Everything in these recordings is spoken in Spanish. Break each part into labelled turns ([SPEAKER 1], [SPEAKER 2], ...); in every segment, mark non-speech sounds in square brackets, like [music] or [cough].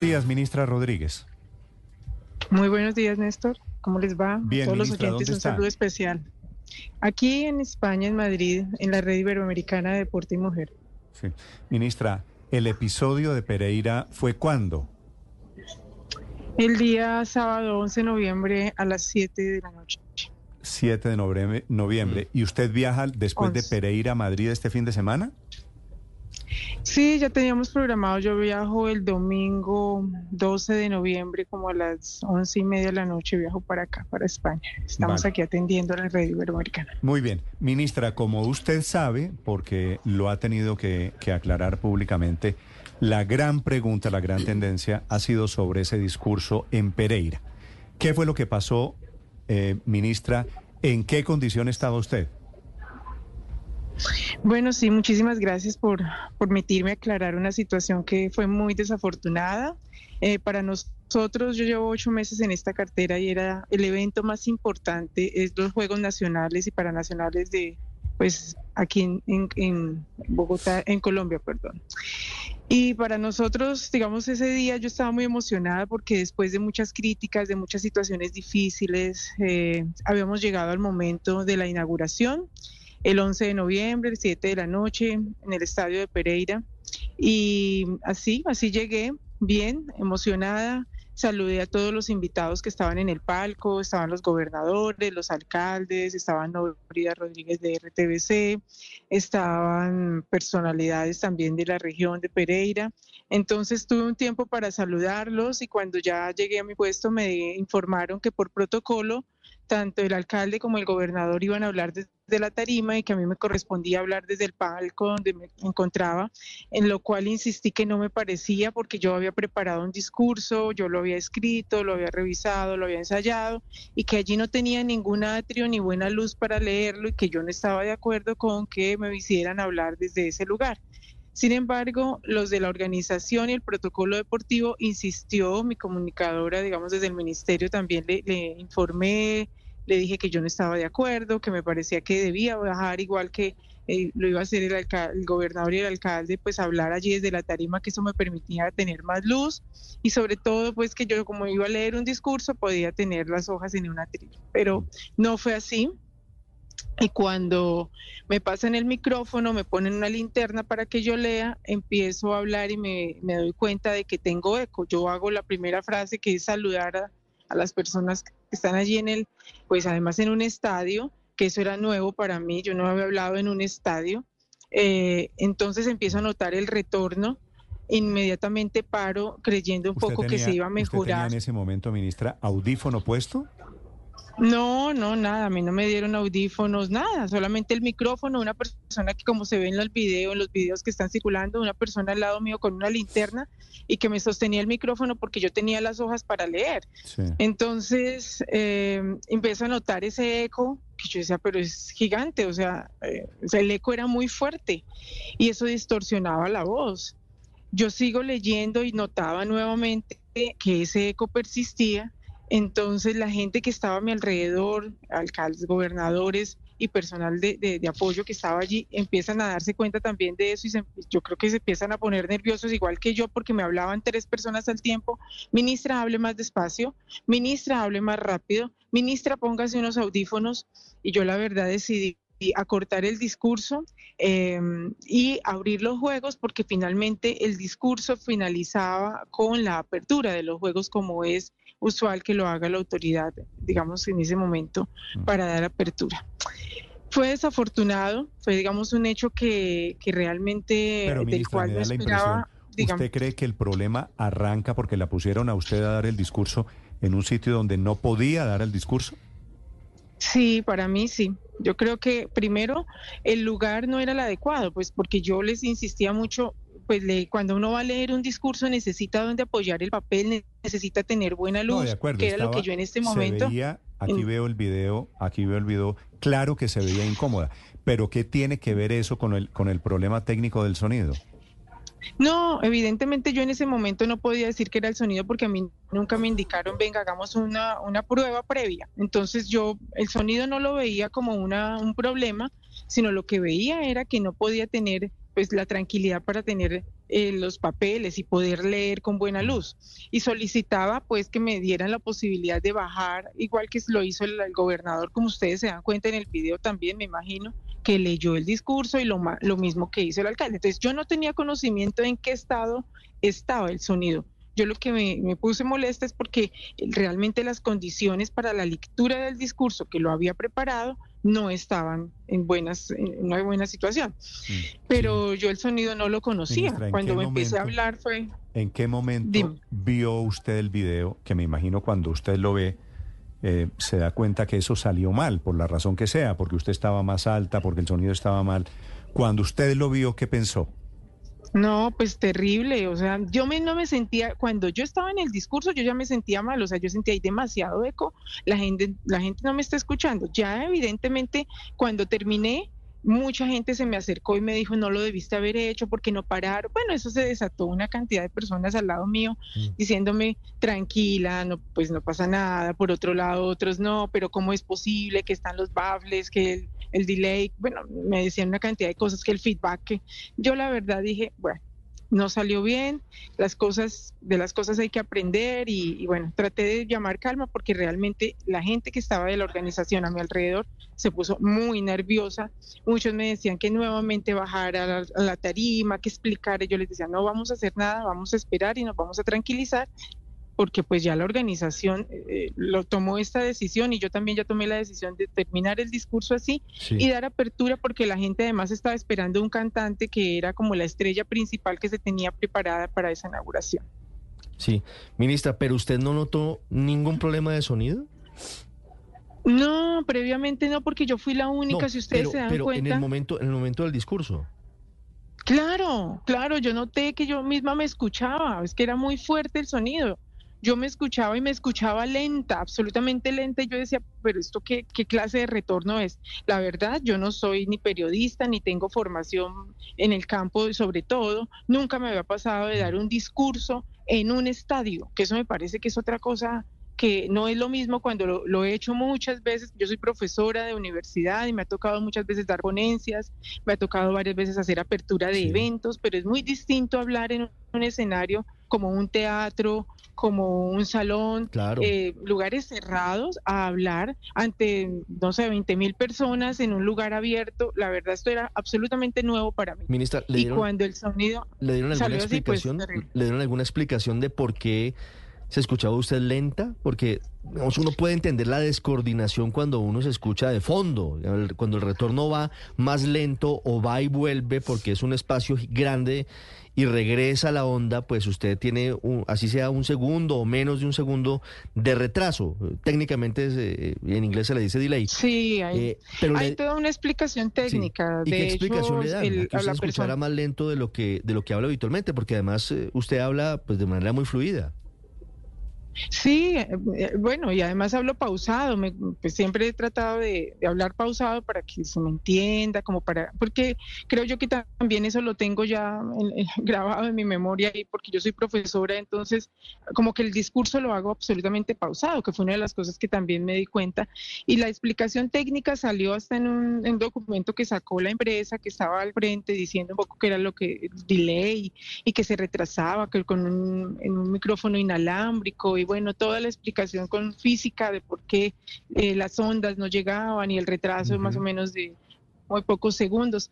[SPEAKER 1] días, ministra Rodríguez.
[SPEAKER 2] Muy buenos días, Néstor. ¿Cómo les va?
[SPEAKER 1] Bien,
[SPEAKER 2] a todos los oyentes
[SPEAKER 1] ¿dónde
[SPEAKER 2] un saludo especial. Aquí en España, en Madrid, en la Red Iberoamericana de Deporte y Mujer.
[SPEAKER 1] Sí. Ministra, ¿el episodio de Pereira fue cuándo?
[SPEAKER 2] El día sábado 11 de noviembre a las 7 de la noche.
[SPEAKER 1] 7 de noviembre. noviembre. ¿Y usted viaja después de. Pereira a Madrid este fin de semana?
[SPEAKER 2] Sí, ya teníamos programado. Yo viajo el domingo 12 de noviembre, como a las 11 y media de la noche. Viajo para acá, para España. Estamos
[SPEAKER 1] Vale.
[SPEAKER 2] aquí atendiendo a la Red Iberoamericana.
[SPEAKER 1] Muy bien. Ministra, como usted sabe, porque lo ha tenido que, que aclarar públicamente, la gran pregunta, la gran tendencia ha sido sobre ese discurso en Pereira. ¿Qué fue lo que pasó, eh, ministra? ¿En qué condición estaba usted?
[SPEAKER 2] Bueno, sí, muchísimas gracias por permitirme aclarar una situación que fue muy desafortunada. Eh, para nosotros, yo llevo ocho meses en esta cartera y era el evento más importante, es los Juegos Nacionales y Paranacionales de, pues, aquí en, en- en Bogotá, en Colombia, perdón. Y para nosotros, digamos, ese día yo estaba muy emocionada porque después de muchas críticas, de muchas situaciones difíciles, eh, habíamos llegado al momento de la inauguración el 11 de noviembre, el 7 de la noche, en el estadio de Pereira. Y así, así llegué, bien, emocionada. Saludé a todos los invitados que estaban en el palco, estaban los gobernadores, los alcaldes, estaban Norida Rodríguez de RTBC, estaban personalidades también de la región de Pereira. Entonces tuve un tiempo para saludarlos y cuando ya llegué a mi puesto me informaron que por protocolo tanto el alcalde como el gobernador iban a hablar desde la tarima y que a mí me correspondía hablar desde el palco donde me encontraba, en lo cual insistí que no me parecía porque yo había preparado un discurso, yo lo había escrito, lo había revisado, lo había ensayado y que allí no tenía ningún atrio ni buena luz para leerlo y que yo no estaba de acuerdo con que me hicieran hablar desde ese lugar. Sin embargo, los de la organización y el protocolo deportivo insistió, mi comunicadora, digamos, desde el ministerio también le, informé, le dije que yo no estaba de acuerdo, que me parecía que debía bajar igual que eh, lo iba a hacer el, el gobernador y el alcalde, pues hablar allí desde la tarima, que eso me permitía tener más luz y sobre todo, pues que yo como iba a leer un discurso podía tener las hojas en una trilla. Pero no fue así. Y cuando me pasan el micrófono, me ponen una linterna para que yo lea, empiezo a hablar y me, me doy cuenta de que tengo eco. Yo hago la primera frase que es saludar a, a las personas que están allí en el, pues además en un estadio, que eso era nuevo para mí, yo no había hablado en un estadio. Eh, entonces empiezo a notar el retorno, inmediatamente paro creyendo un
[SPEAKER 1] ¿Usted
[SPEAKER 2] poco que
[SPEAKER 1] tenía-
[SPEAKER 2] se iba a
[SPEAKER 1] ¿Usted tenía
[SPEAKER 2] mejorar.
[SPEAKER 1] en ese momento, ministra, audífono puesto?
[SPEAKER 2] No, no, nada, a mí no me dieron audífonos, nada, solamente el micrófono, una persona que como se ve en el video, en los videos que están circulando, una persona al lado mío con una linterna y que me sostenía el micrófono porque yo tenía las hojas para leer.
[SPEAKER 1] Sí.
[SPEAKER 2] Entonces eh, empiezo a notar ese eco que yo decía, pero es gigante, o sea, eh, o sea, el eco era muy fuerte y eso distorsionaba la voz. Yo sigo leyendo y notaba nuevamente que ese eco persistía. Entonces la gente que estaba a mi alrededor, alcaldes, gobernadores y personal de, de- apoyo que estaba allí, empiezan a darse cuenta también de eso y se- yo creo que se empiezan a poner nerviosos igual que yo porque me hablaban tres personas al tiempo. Ministra, hable más despacio. Ministra, hable más rápido. Ministra, póngase unos audífonos. Y yo la verdad decidí acortar el discurso eh, y abrir los juegos porque finalmente el discurso finalizaba con la apertura de los juegos como es usual que lo haga la autoridad, digamos, en ese momento para dar apertura. Fue desafortunado, fue, digamos, un hecho que, que realmente
[SPEAKER 1] Pero,
[SPEAKER 2] del
[SPEAKER 1] ministra,
[SPEAKER 2] cual no esperaba, digamos,
[SPEAKER 1] ¿usted cree que el problema arranca porque la pusieron a usted a dar el discurso en un sitio donde no podía dar el discurso?
[SPEAKER 2] Sí, para mí sí. Yo creo que primero el lugar no era el adecuado, pues porque yo les insistía mucho, pues le- cuando uno va a leer un discurso necesita donde apoyar el papel, ne- necesita tener buena luz,
[SPEAKER 1] No, de acuerdo.
[SPEAKER 2] que era lo que yo en este
[SPEAKER 1] se
[SPEAKER 2] momento...
[SPEAKER 1] veía- aquí
[SPEAKER 2] en-
[SPEAKER 1] veo el video, aquí veo el video, claro que se veía incómoda, pero ¿qué tiene que ver eso con el, con el problema técnico del sonido?
[SPEAKER 2] No, evidentemente yo en ese momento no podía decir que era el sonido porque a mí nunca me indicaron, venga, hagamos una, una prueba previa. Entonces yo el sonido no lo veía como una, un problema, sino lo que veía era que no podía tener pues la tranquilidad para tener eh, los papeles y poder leer con buena luz. Y solicitaba pues que me dieran la posibilidad de bajar, igual que lo hizo el, gobernador, como ustedes se dan cuenta en el video también, me imagino, que leyó el discurso y lo, lo mismo que hizo el alcalde. Entonces yo no tenía conocimiento en qué estado estaba el sonido. Yo lo que me, puse molesta es porque realmente las condiciones para la lectura del discurso que lo había preparado no estaban en buenas en una buena situación. Mm, Pero yo el sonido no lo conocía. Cuando me empecé a hablar fue
[SPEAKER 1] ¿En qué momento vio usted el video que me imagino cuando usted lo ve eh, se da cuenta que eso salió mal por la razón que sea, porque usted estaba más alta, porque el sonido estaba mal. Cuando usted lo vio, ¿qué pensó?
[SPEAKER 2] No, pues terrible, o sea, yo me, no me sentía, cuando yo estaba en el discurso, yo ya me sentía mal, o sea, yo sentía ahí demasiado eco, la gente, la gente no me está escuchando. Ya evidentemente, cuando terminé, mucha gente se me acercó y me dijo, no lo debiste haber hecho porque no pararon. Bueno, eso se desató una cantidad de personas al lado mío mm. diciéndome, tranquila, no, pues no pasa nada. Por otro lado, otros no, pero ¿cómo es posible que están los baffles, que el, el delay? Bueno, me decían una cantidad de cosas, que el feedback, que yo la verdad dije, bueno, no salió bien, las cosas, de las cosas hay que aprender y, bueno, traté de llamar calma porque realmente la gente que estaba de la organización a mi alrededor se puso muy nerviosa. Muchos me decían que nuevamente bajara a la, tarima, que explicara. Yo les decía, no vamos a hacer nada, vamos a esperar y nos vamos a tranquilizar porque pues ya la organización eh, lo tomó esta decisión y yo también ya tomé la decisión de terminar el discurso así y dar apertura porque la gente además estaba esperando un cantante que era como la estrella principal que se tenía preparada para esa inauguración.
[SPEAKER 3] Sí, ministra, pero usted no notó ningún problema de sonido?
[SPEAKER 2] No, previamente no, porque yo fui la única, si ustedes se dan
[SPEAKER 3] pero
[SPEAKER 2] cuenta.
[SPEAKER 3] en el momento, en el momento del discurso.
[SPEAKER 2] Claro, claro, yo noté que yo misma me escuchaba, es que era muy fuerte el sonido yo me escuchaba y me escuchaba lenta, absolutamente lenta, y yo decía, pero esto qué, qué clase de retorno es. La verdad, yo no soy ni periodista, ni tengo formación en el campo, sobre todo, nunca me había pasado de dar un discurso en un estadio, que eso me parece que es otra cosa que no es lo mismo cuando lo, he hecho muchas veces. Yo soy profesora de universidad y me ha tocado muchas veces dar ponencias, me ha tocado varias veces hacer apertura de eventos, pero es muy distinto hablar en un escenario como un teatro, como un salón, eh, lugares cerrados, a hablar ante, no sé, 20 mil personas en un lugar abierto. La verdad, esto era absolutamente nuevo para mí.
[SPEAKER 3] Ministra, ¿le dieron, y cuando el sonido ¿le dieron alguna pues, explicación? ¿Le dieron alguna explicación de por qué se escuchaba usted lenta? Porque uno puede entender la descoordinación cuando uno se escucha de fondo, cuando el retorno va más lento o va y vuelve porque es un espacio grande y regresa a la onda, pues usted tiene, así sea un segundo o menos de un segundo de retraso. Técnicamente eh, en inglés se le dice delay.
[SPEAKER 2] Sí, hay, eh, toda una explicación técnica.
[SPEAKER 3] ¿Y qué explicación le dan? que usted escuchará más lento de lo que de lo que habla habitualmente, porque además eh, usted habla pues de manera muy fluida.
[SPEAKER 2] Sí, eh, eh, bueno, y además hablo pausado, me, pues siempre he tratado de, hablar pausado para que se me entienda, como para, porque creo yo que también eso lo tengo ya [laughs] grabado en mi memoria y porque yo soy profesora, entonces como que el discurso lo hago absolutamente pausado, que fue una de las cosas que también me di cuenta. Y la explicación técnica salió hasta en un, documento que sacó la empresa que estaba al frente diciendo un poco que era lo que delay y que se retrasaba, que con un micrófono inalámbrico y bueno, toda la explicación con física de por qué eh, las ondas no llegaban y el retraso más o menos de muy pocos segundos.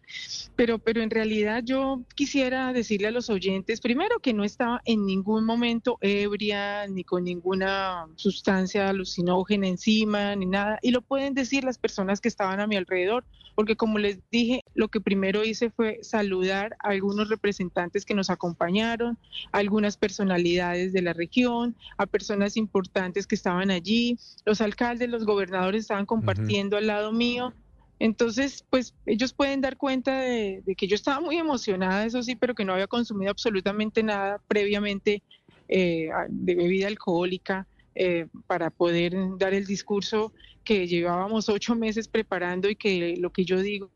[SPEAKER 2] Pero, pero en realidad yo quisiera decirle a los oyentes, primero que no estaba en ningún momento ebria, ni con ninguna sustancia alucinógena encima, ni nada. Y lo pueden decir las personas que estaban a mi alrededor, porque como les dije, lo que primero hice fue saludar a algunos representantes que nos acompañaron, a algunas personalidades de la región, a personas importantes que estaban allí, los alcaldes, los gobernadores estaban compartiendo al lado mío entonces, pues ellos pueden dar cuenta de, que yo estaba muy emocionada, eso sí, pero que no había consumido absolutamente nada previamente eh, de bebida alcohólica eh, para poder dar el discurso que llevábamos ocho meses preparando y que lo que yo digo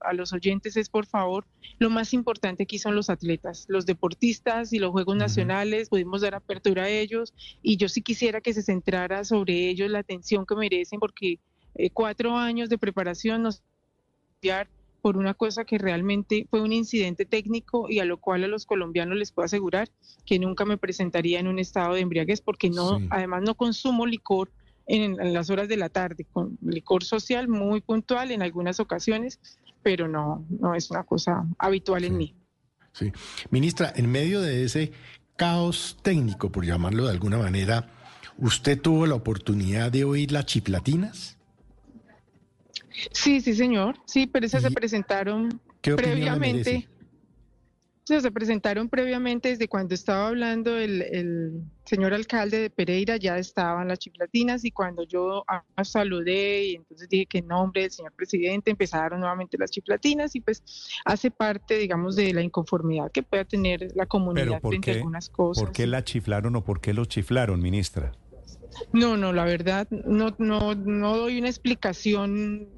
[SPEAKER 2] a los oyentes es, por favor, lo más importante aquí son los atletas, los deportistas y los Juegos Nacionales, pudimos dar apertura a ellos y yo sí quisiera que se centrara sobre ellos la atención que merecen porque eh, cuatro años de preparación nos por una cosa que realmente fue un incidente técnico y a lo cual a los colombianos les puedo asegurar que nunca me presentaría en un estado de embriaguez porque no, además no consumo licor en, las horas de la tarde, con licor social muy puntual en algunas ocasiones, pero no, no es una cosa habitual en mí.
[SPEAKER 4] Sí. Ministra, en medio de ese caos técnico, por llamarlo de alguna manera, ¿usted tuvo la oportunidad de oír las chiplatinas?
[SPEAKER 2] Sí, sí, señor. Sí, pero esas se presentaron previamente. Se presentaron previamente desde cuando estaba hablando el, señor alcalde de Pereira, ya estaban las chiplatinas y cuando yo saludé y entonces dije que en nombre del señor presidente empezaron nuevamente las chiplatinas y pues hace parte, digamos, de la inconformidad que pueda tener la comunidad frente a algunas cosas.
[SPEAKER 1] ¿Por qué la chiflaron o por qué los chiflaron, ministra?
[SPEAKER 2] No, no, la verdad, no, no, no doy una explicación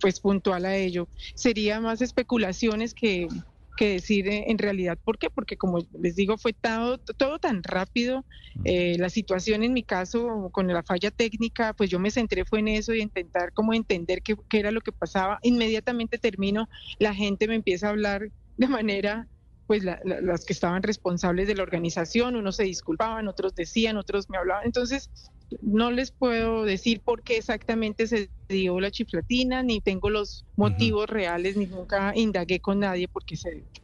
[SPEAKER 2] pues puntual a ello. Sería más especulaciones que, que decir en realidad por qué, porque como les digo, fue todo, todo tan rápido. Eh, la situación en mi caso, con la falla técnica, pues yo me centré fue en eso y intentar como entender qué, qué era lo que pasaba. Inmediatamente termino, la gente me empieza a hablar de manera pues las que estaban responsables de la organización, unos se disculpaban, otros decían, otros me hablaban. Entonces, no les puedo decir por qué exactamente se dio la chiflatina, ni tengo los motivos reales, ni nunca indagué con nadie por qué se dio.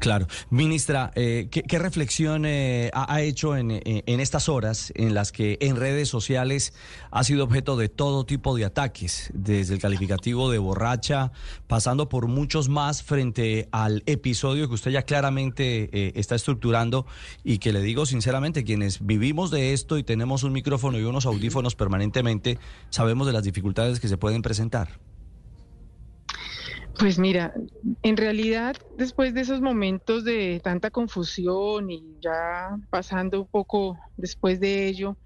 [SPEAKER 5] Claro. Ministra, eh, ¿qué, reflexión eh, ha, hecho en, estas horas en las que en redes sociales ha sido objeto de todo tipo de ataques, desde el calificativo de borracha, pasando por muchos más frente al episodio que usted ya claramente eh, está estructurando y que le digo sinceramente, quienes vivimos de esto y tenemos un micrófono y unos audífonos permanentemente, sabemos de las dificultades que se pueden presentar?
[SPEAKER 2] Pues mira, en realidad después de esos momentos de tanta confusión y ya pasando un poco después de ello,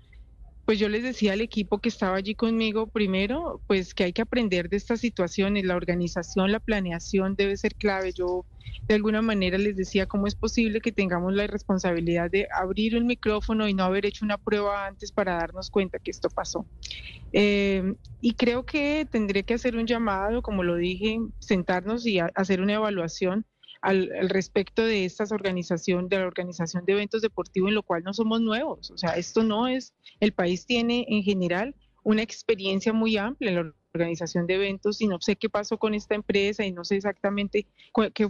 [SPEAKER 2] pues yo les decía al equipo que estaba allí conmigo, primero, pues que hay que aprender de estas situaciones, la organización, la planeación debe ser clave. Yo de alguna manera les decía cómo es posible que tengamos la responsabilidad de abrir un micrófono y no haber hecho una prueba antes para darnos cuenta que esto pasó. Eh, y creo que tendré que hacer un llamado, como lo dije, sentarnos y hacer una evaluación al, respecto de estas organizaciones, de la organización de eventos deportivos, en lo cual no somos nuevos. O sea, esto no es, el país tiene en general una experiencia muy amplia en la organización de eventos y no sé qué pasó con esta empresa y no sé exactamente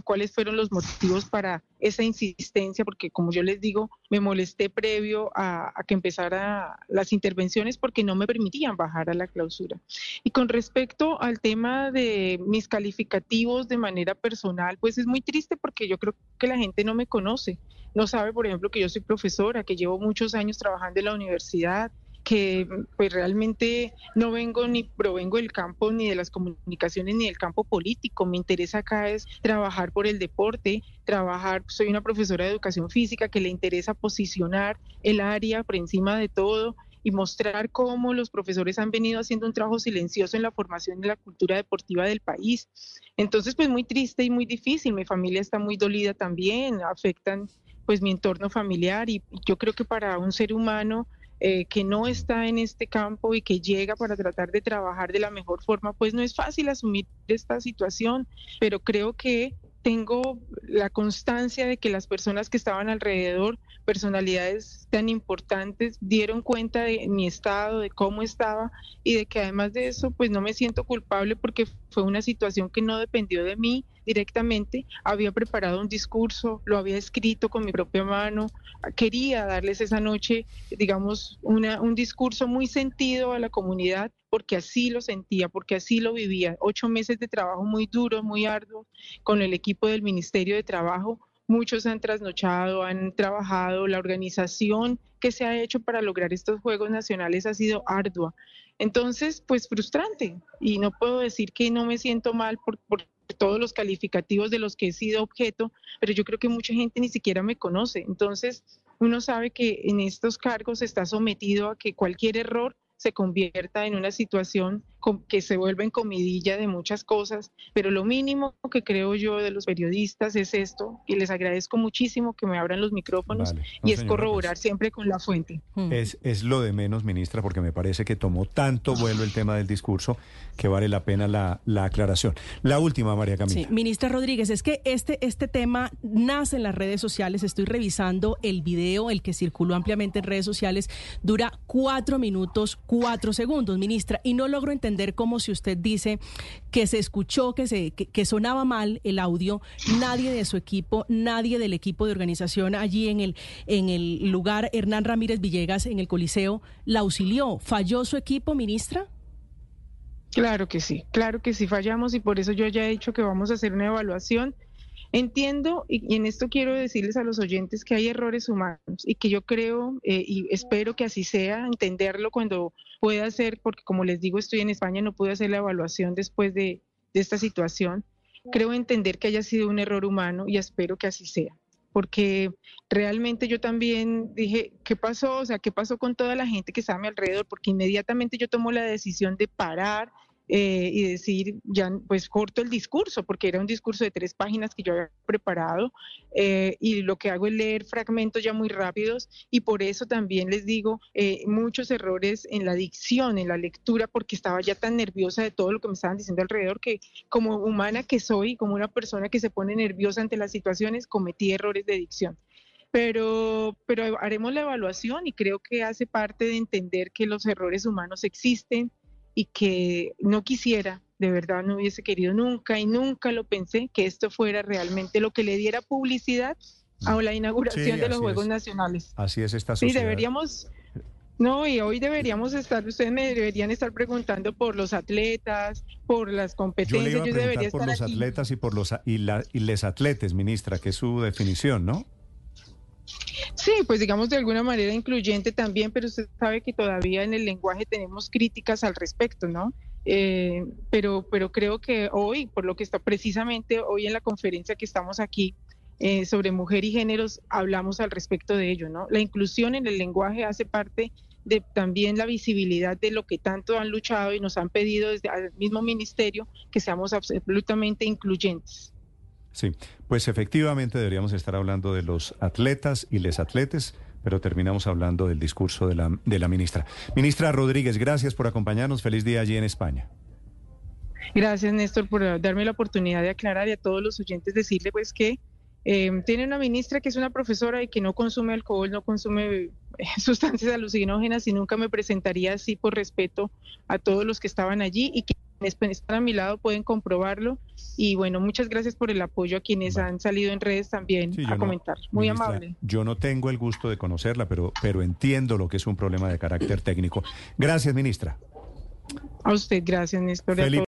[SPEAKER 2] cuáles fueron los motivos para esa insistencia, porque como yo les digo, me molesté previo a, a que empezara las intervenciones porque no me permitían bajar a la clausura. Y con respecto al tema de mis calificativos de manera personal, pues es muy triste porque yo creo que la gente no me conoce. No sabe, por ejemplo, que yo soy profesora, que llevo muchos años trabajando en la universidad, que pues realmente no vengo ni provengo del campo ni de las comunicaciones ni del campo político. Me interesa acá es trabajar por el deporte, trabajar, soy una profesora de educación física que le interesa posicionar el área por encima de todo y mostrar cómo los profesores han venido haciendo un trabajo silencioso en la formación de la cultura deportiva del país. Entonces, pues muy triste y muy difícil. Mi familia está muy dolida también, afectan pues mi entorno familiar y yo creo que para un ser humano eh, que no está en este campo y que llega para tratar de trabajar de la mejor forma, pues no es fácil asumir esta situación, pero creo que tengo la constancia de que las personas que estaban alrededor, personalidades tan importantes, dieron cuenta de mi estado, de cómo estaba y de que además de eso, pues no me siento culpable porque fue una situación que no dependió de mí directamente. Había preparado un discurso, lo había escrito con mi propia mano, quería darles esa noche, digamos, una, un discurso muy sentido a la comunidad porque así lo sentía, porque así lo vivía. Ocho meses de trabajo muy duro, muy arduo, con el equipo del Ministerio de Trabajo. Muchos han trasnochado, han trabajado, la organización que se ha hecho para lograr estos Juegos Nacionales ha sido ardua. Entonces, pues frustrante. Y no puedo decir que no me siento mal por, por todos los calificativos de los que he sido objeto, pero yo creo que mucha gente ni siquiera me conoce. Entonces, uno sabe que en estos cargos está sometido a que cualquier error se convierta en una situación que se vuelva en comidilla de muchas cosas, pero lo mínimo que creo yo de los periodistas es esto, y les agradezco muchísimo que me abran los micrófonos y es corroborar pues siempre con la fuente.
[SPEAKER 1] Hmm. Es, es lo de menos, ministra, porque me parece que tomó tanto vuelo el tema del discurso que vale la pena la, la aclaración. La última, María Camila. Sí,
[SPEAKER 6] ministra Rodríguez, es que este, este tema nace en las redes sociales, estoy revisando el video, el que circuló ampliamente en redes sociales, dura cuatro minutos, cuatro segundos, ministra, y no logro entender cómo si usted dice que se escuchó, que, se, que, sonaba mal el audio, nadie de su equipo, nadie del equipo de organización allí en el, en el lugar, Hernán Ramírez Villegas, en el Coliseo, la auxilió. ¿Falló su equipo, ministra?
[SPEAKER 2] Claro que sí, claro que sí fallamos y por eso yo ya he dicho que vamos a hacer una evaluación Entiendo, y, en esto quiero decirles a los oyentes que hay errores humanos y que yo creo eh, y espero que así sea, entenderlo cuando pueda ser, porque como les digo, estoy en España, no pude hacer la evaluación después de, de esta situación. Creo entender que haya sido un error humano y espero que así sea porque realmente yo también dije, ¿qué pasó? O sea, ¿qué pasó con toda la gente que estaba a mi alrededor? Porque inmediatamente yo tomo la decisión de parar, eh, y decir, ya pues corto el discurso, porque era un discurso de tres páginas que yo había preparado, eh, y lo que hago es leer fragmentos ya muy rápidos, y por eso también les digo eh, muchos errores en la dicción, en la lectura, porque estaba ya tan nerviosa de todo lo que me estaban diciendo alrededor, que como humana que soy, como una persona que se pone nerviosa ante las situaciones, cometí errores de dicción. Pero, pero haremos la evaluación y creo que hace parte de entender que los errores humanos existen, y que no quisiera, de verdad no hubiese querido nunca y nunca lo pensé que esto fuera realmente lo que le diera publicidad a la inauguración de los Juegos Nacionales.
[SPEAKER 1] Así es esta sociedad.
[SPEAKER 2] Sí, deberíamos no, y hoy deberíamos estar, ustedes me deberían estar preguntando por los atletas, por las competencias.
[SPEAKER 1] Yo, le iba a por los atletas y por los y, la, y les atletes, ministra, que es su definición, ¿no?
[SPEAKER 2] Sí, pues digamos de alguna manera incluyente también, pero usted sabe que todavía en el lenguaje tenemos críticas al respecto, ¿no? Eh, pero, pero creo que hoy, por lo que está precisamente hoy en la conferencia que estamos aquí eh, sobre mujer y géneros, hablamos al respecto de ello, ¿no? La inclusión en el lenguaje hace parte de también la visibilidad de lo que tanto han luchado y nos han pedido desde el mismo ministerio que seamos absolutamente incluyentes.
[SPEAKER 1] Sí, pues efectivamente deberíamos estar hablando de los atletas y les atletes, pero terminamos hablando del discurso de la, de la ministra. Ministra Rodríguez, gracias por acompañarnos. Feliz día allí en España.
[SPEAKER 2] Gracias, Néstor, por darme la oportunidad de aclarar y a todos los oyentes decirle pues que eh, tiene una ministra que es una profesora y que no consume alcohol, no consume eh, [laughs] sustancias alucinógenas y nunca me presentaría así por respeto a todos los que estaban allí y que están a mi lado pueden comprobarlo. Y bueno, muchas gracias por el apoyo a quienes han salido en redes también a comentar. Muy amable.
[SPEAKER 1] Yo no tengo el gusto de conocerla, pero, pero entiendo lo que es un problema de carácter técnico. Gracias, ministra.
[SPEAKER 2] A usted, gracias, Néstor.